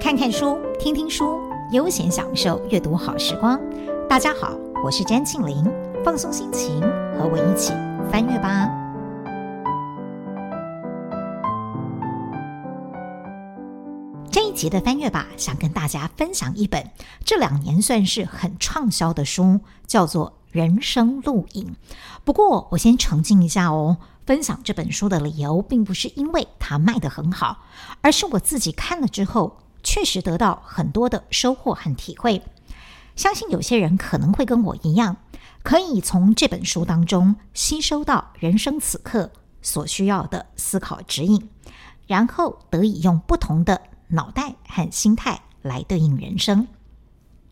看看书，听听书，悠闲享受阅读好时光。大家好，我是詹庆玲，放松心情，和我一起翻阅吧。这一集的翻阅吧，想跟大家分享一本这两年算是很畅销的书，叫做《人生路引》。不过，我先澄清一下哦。分享这本书的理由，并不是因为它卖得很好，而是我自己看了之后，确实得到很多的收获和体会。相信有些人可能会跟我一样，可以从这本书当中吸收到人生此刻所需要的思考指引，然后得以用不同的脑袋和心态来对应人生。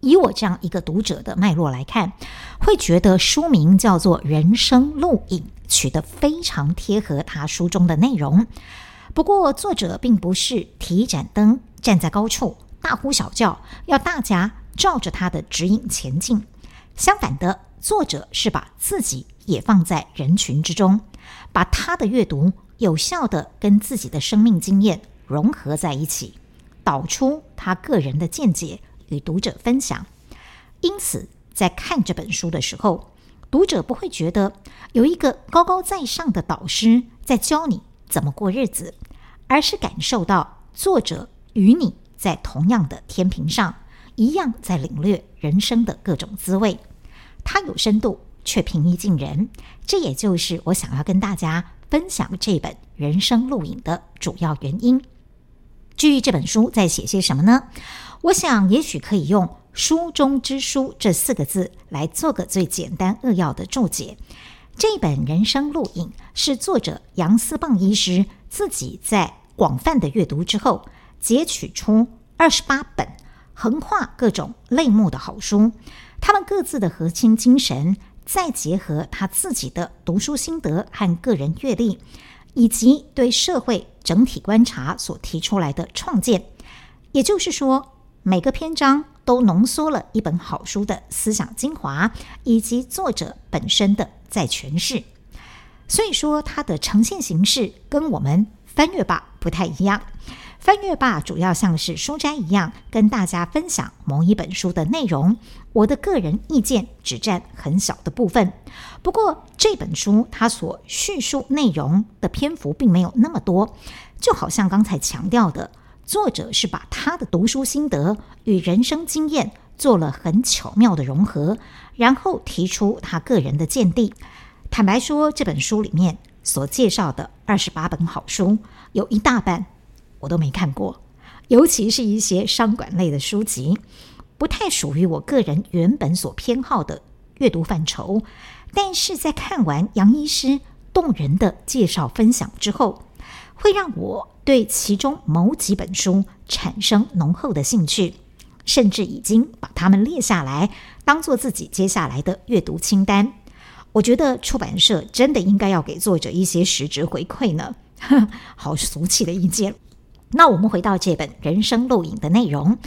以我这样一个读者的脉络来看，会觉得书名叫做《人生录影》，取得非常贴合他书中的内容。不过，作者并不是提一盏灯站在高处大呼小叫，要大家照着他的指引前进。相反的，作者是把自己也放在人群之中，把他的阅读有效地跟自己的生命经验融合在一起，导出他个人的见解。与读者分享，因此在看这本书的时候，读者不会觉得有一个高高在上的导师在教你怎么过日子，而是感受到作者与你在同样的天平上，一样在领略人生的各种滋味。它有深度，却平易近人，这也就是我想要跟大家分享这本《人生录影》的主要原因。至于这本书在写些什么呢？我想，也许可以用“书中之书”这四个字来做个最简单扼要的注解。这本《人生录影》是作者杨思棒医师自己在广泛的阅读之后，截取出二十八本横跨各种类目的好书，他们各自的核心精神，再结合他自己的读书心得和个人阅历。以及对社会整体观察所提出来的创建，也就是说，每个篇章都浓缩了一本好书的思想精华，以及作者本身的在诠释。所以说，它的呈现形式跟我们翻阅吧不太一样。翻阅吧主要像是书斋一样，跟大家分享某一本书的内容。我的个人意见只占很小的部分。不过这本书它所叙述内容的篇幅并没有那么多，就好像刚才强调的，作者是把他的读书心得与人生经验做了很巧妙的融合，然后提出他个人的见地。坦白说，这本书里面所介绍的二十八本好书，有一大半。我都没看过，尤其是一些商管类的书籍，不太属于我个人原本所偏好的阅读范畴。但是在看完杨医师动人的介绍分享之后，会让我对其中某几本书产生浓厚的兴趣，甚至已经把它们列下来，当做自己接下来的阅读清单。我觉得出版社真的应该要给作者一些实质回馈呢。好俗气的意见。那我们回到这本《人生路引》的内容，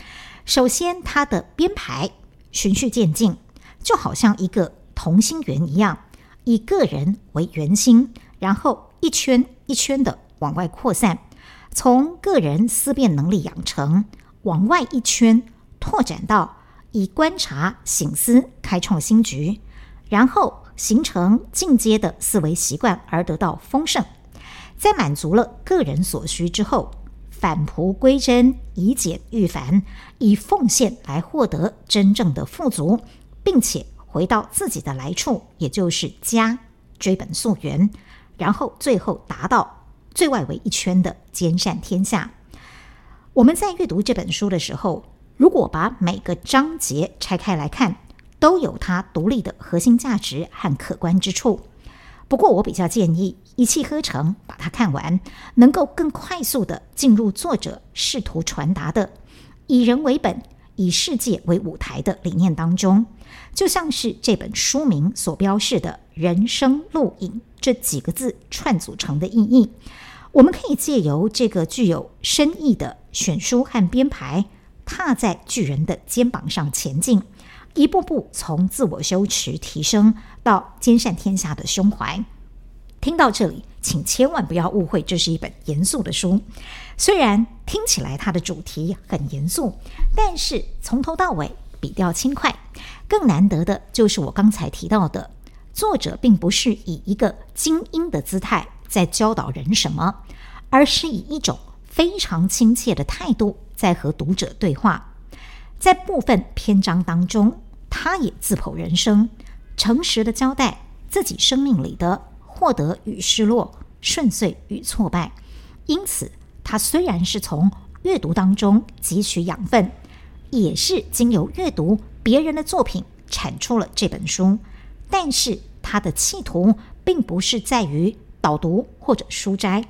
首先它的编排循序渐进，就好像一个同心圆一样，以个人为圆心，然后一圈一圈的往外扩散，从个人思辨能力养成，往外一圈拓展到以观察、醒思开创新局，然后形成进阶的思维习惯，而得到丰盛。在满足了个人所需之后，返璞归真，以简驭繁，以奉献来获得真正的富足，并且回到自己的来处，也就是家，追本溯源，然后最后达到最外围一圈的兼善天下。我们在阅读这本书的时候，如果把每个章节拆开来看，都有它独立的核心价值和可观之处。不过，我比较建议一气呵成把它看完，能够更快速地进入作者试图传达的以人为本、以世界为舞台的理念当中。就像是这本书名所标示的“人生路引”这几个字串组成的意义，我们可以借由这个具有深意的选书和编排，踏在巨人的肩膀上前进。一步步从自我修持提升到兼善天下的胸怀。听到这里，请千万不要误会，这是一本严肃的书。虽然听起来它的主题很严肃，但是从头到尾笔调轻快。更难得的就是我刚才提到的，作者并不是以一个精英的姿态在教导人什么，而是以一种非常亲切的态度在和读者对话。在部分篇章当中，他也自剖人生，诚实的交代自己生命里的获得与失落、顺遂与挫败。因此，他虽然是从阅读当中汲取养分，也是经由阅读。别人的作品产出了这本书，但是他的企图并不是在于导读或者书摘，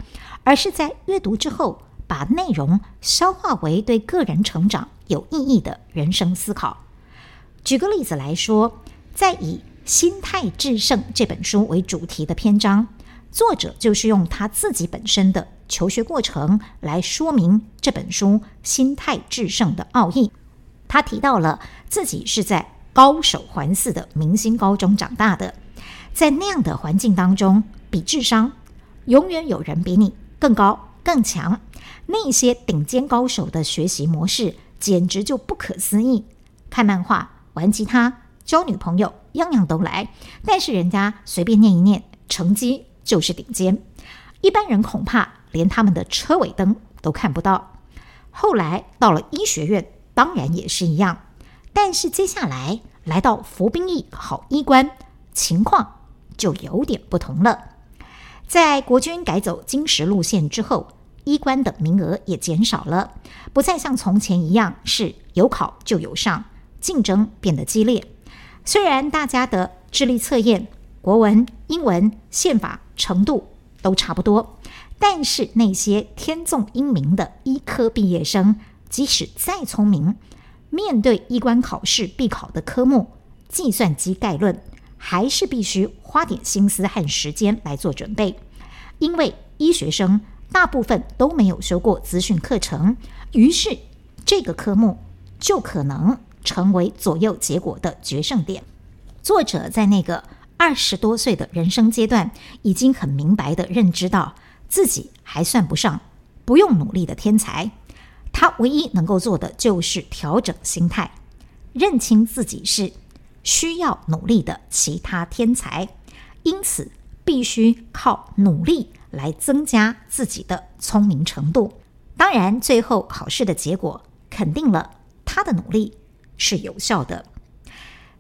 而是在阅读之后把内容消化为对个人成长有意义的人生思考。举个例子来说，在以“心态制胜”这本书为主题的篇章，作者就是用他自己本身的求学过程来说明这本书“心态制胜”的奥义。他提到了自己是在高手环伺的明星高中长大的，在那样的环境当中，比智商，永远有人比你更高更强。那些顶尖高手的学习模式简直就不可思议，看漫画、玩吉他、交女朋友，样样都来。但是人家随便念一念，成绩就是顶尖，一般人恐怕连他们的车尾灯都看不到。后来到了医学院。当然也是一样，但是接下来来到服兵役考医官，情况就有点不同了。在国军改走金石路线之后，医官的名额也减少了，不再像从前一样是有考就有上，竞争变得激烈。虽然大家的智力测验、国文、英文、宪法程度都差不多，但是那些天纵英明的医科毕业生，即使再聪明，面对医官考试必考的科目——计算机概论，还是必须花点心思和时间来做准备。因为医学生大部分都没有修过资讯课程，于是这个科目就可能成为左右结果的决胜点。作者在那个二十多岁的人生阶段，已经很明白地认知到自己还算不上不用努力的天才。他唯一能够做的就是调整心态，认清自己是需要努力的其他天才，因此必须靠努力来增加自己的聪明程度。当然，最后考试的结果肯定了他的努力是有效的。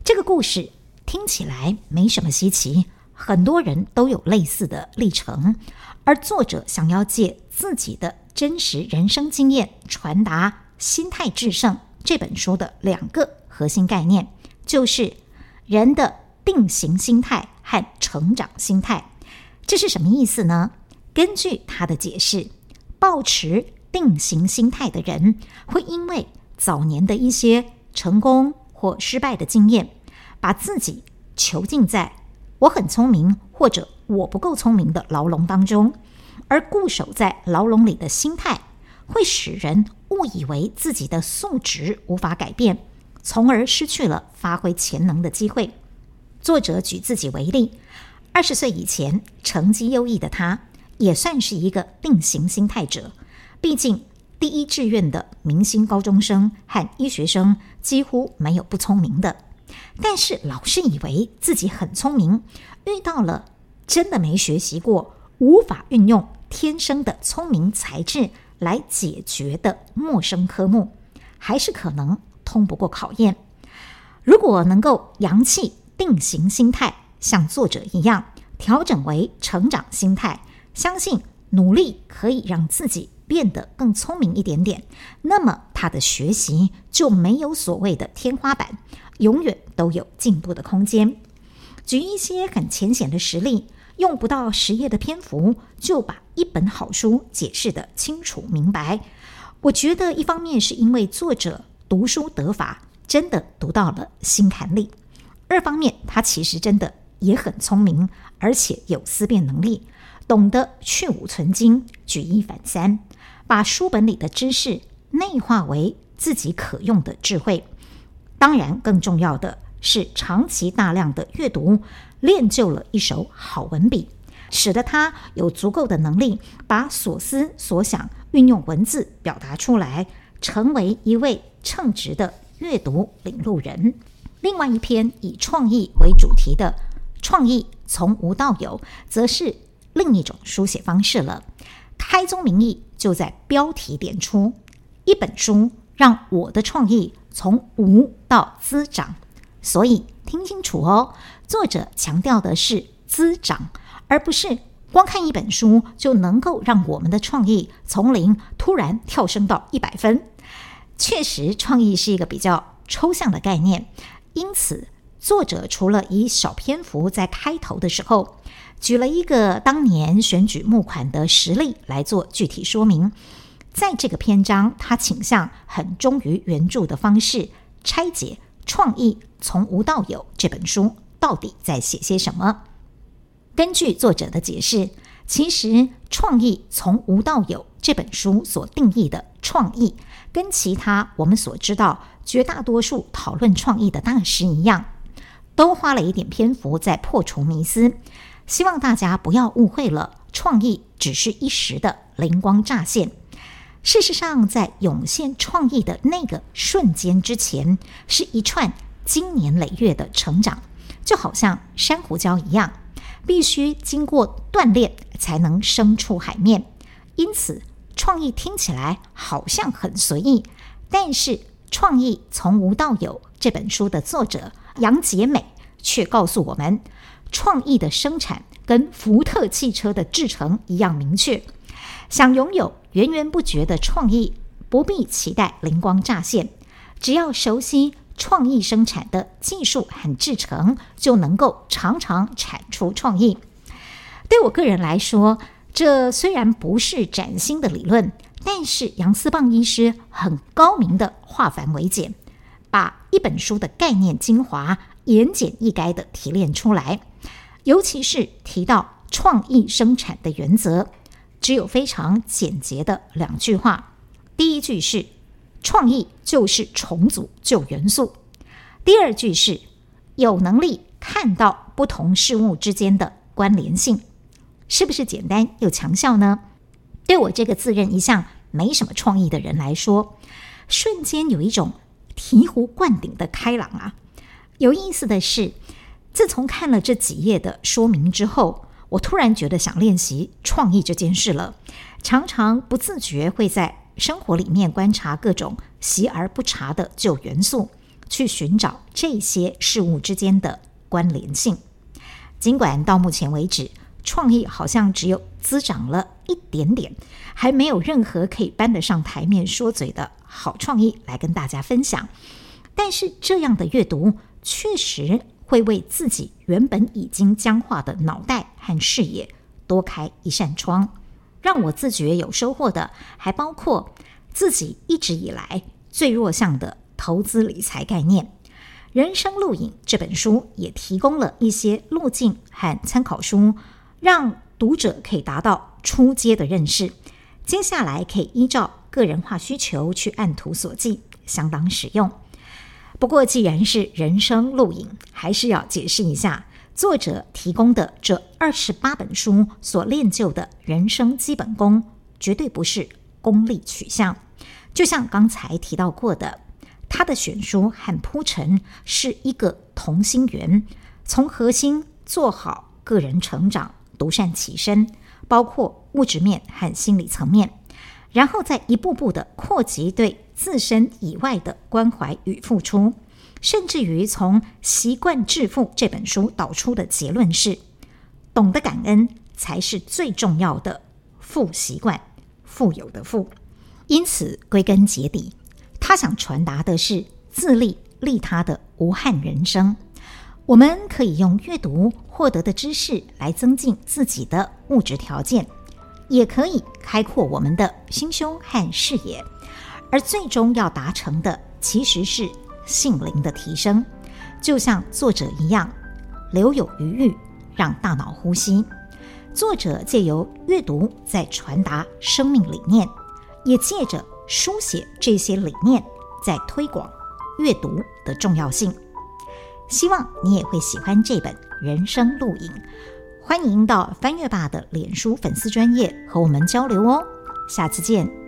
这个故事听起来没什么稀奇，很多人都有类似的历程，而作者想要借自己的。真实人生经验传达《心态制胜》这本书的两个核心概念，就是人的定型心态和成长心态。这是什么意思呢？根据他的解释，抱持定型心态的人，会因为早年的一些成功或失败的经验，把自己囚禁在“我很聪明”或者“我不够聪明”的牢笼当中。而固守在牢笼里的心态，会使人误以为自己的素质无法改变，从而失去了发挥潜能的机会。作者举自己为例，二十岁以前成绩优异的他，也算是一个定型心态者。毕竟第一志愿的明星高中生和医学生几乎没有不聪明的，但是老是以为自己很聪明，遇到了真的没学习过。无法运用天生的聪明才智来解决的陌生科目，还是可能通不过考验。如果能够扬弃定型心态，像作者一样调整为成长心态，相信努力可以让自己变得更聪明一点点，那么他的学习就没有所谓的天花板，永远都有进步的空间。举一些很浅显的实例。用不到十页的篇幅就把一本好书解释得清楚明白。我觉得一方面是因为作者读书得法，真的读到了心坎里；二方面他其实真的也很聪明，而且有思辨能力，懂得去芜存菁、举一反三，把书本里的知识内化为自己可用的智慧。当然，更重要的是长期大量的阅读。练就了一手好文笔，使得他有足够的能力把所思所想运用文字表达出来，成为一位称职的阅读领路人。另外一篇以创意为主题的《创意从无到有》，则是另一种书写方式了。开宗明义就在标题点出：一本书让我的创意从无到滋长。所以听清楚哦，作者强调的是滋长，而不是光看一本书就能够让我们的创意从零突然跳升到一百分。确实，创意是一个比较抽象的概念，因此作者除了以小篇幅在开头的时候举了一个当年选举募款的实例来做具体说明，在这个篇章，他倾向很忠于原著的方式拆解创意。从无到有这本书到底在写些什么？根据作者的解释，其实《创意从无到有》这本书所定义的创意，跟其他我们所知道绝大多数讨论创意的大师一样，都花了一点篇幅在破除迷思，希望大家不要误会了，创意只是一时的灵光乍现。事实上，在涌现创意的那个瞬间之前，是一串。经年累月的成长，就好像珊瑚礁一样，必须经过锻炼才能生出海面。因此，创意听起来好像很随意，但是《创意从无到有》这本书的作者杨洁美却告诉我们，创意的生产跟福特汽车的制程一样明确。想拥有源源不绝的创意，不必期待灵光乍现，只要熟悉。创意生产的技术和制程，就能够常常产出创意。对我个人来说，这虽然不是崭新的理论，但是杨思棒医师很高明的化繁为简，把一本书的概念精华言简意赅的提炼出来。尤其是提到创意生产的原则，只有非常简洁的两句话。第一句是。创意就是重组旧元素。第二句是有能力看到不同事物之间的关联性，是不是简单又强效呢？对我这个自认一向没什么创意的人来说，瞬间有一种醍醐灌顶的开朗啊！有意思的是，自从看了这几页的说明之后，我突然觉得想练习创意这件事了，常常不自觉会在。生活里面观察各种习而不察的旧元素，去寻找这些事物之间的关联性。尽管到目前为止，创意好像只有滋长了一点点，还没有任何可以搬得上台面说嘴的好创意来跟大家分享。但是这样的阅读确实会为自己原本已经僵化的脑袋和视野多开一扇窗。让我自觉有收获的，还包括自己一直以来最弱项的投资理财概念。《人生路引》这本书也提供了一些路径和参考书，让读者可以达到初阶的认识。接下来可以依照个人化需求去按图索骥，相当实用。不过，既然是《人生录影》，还是要解释一下。作者提供的这二十八本书所练就的人生基本功，绝对不是功利取向。就像刚才提到过的，他的选书和铺陈是一个同心圆，从核心做好个人成长、独善其身，包括物质面和心理层面，然后再一步步的扩及对自身以外的关怀与付出。甚至于从《习惯致富》这本书导出的结论是：懂得感恩才是最重要的富习惯，富有的富。因此，归根结底，他想传达的是自利利他的无憾人生。我们可以用阅读获得的知识来增进自己的物质条件，也可以开阔我们的心胸和视野。而最终要达成的，其实是。性灵的提升，就像作者一样，留有余裕，让大脑呼吸。作者借由阅读在传达生命理念，也借着书写这些理念在推广阅读的重要性。希望你也会喜欢这本《人生录影》，欢迎到翻阅吧的脸书粉丝专业和我们交流哦。下次见。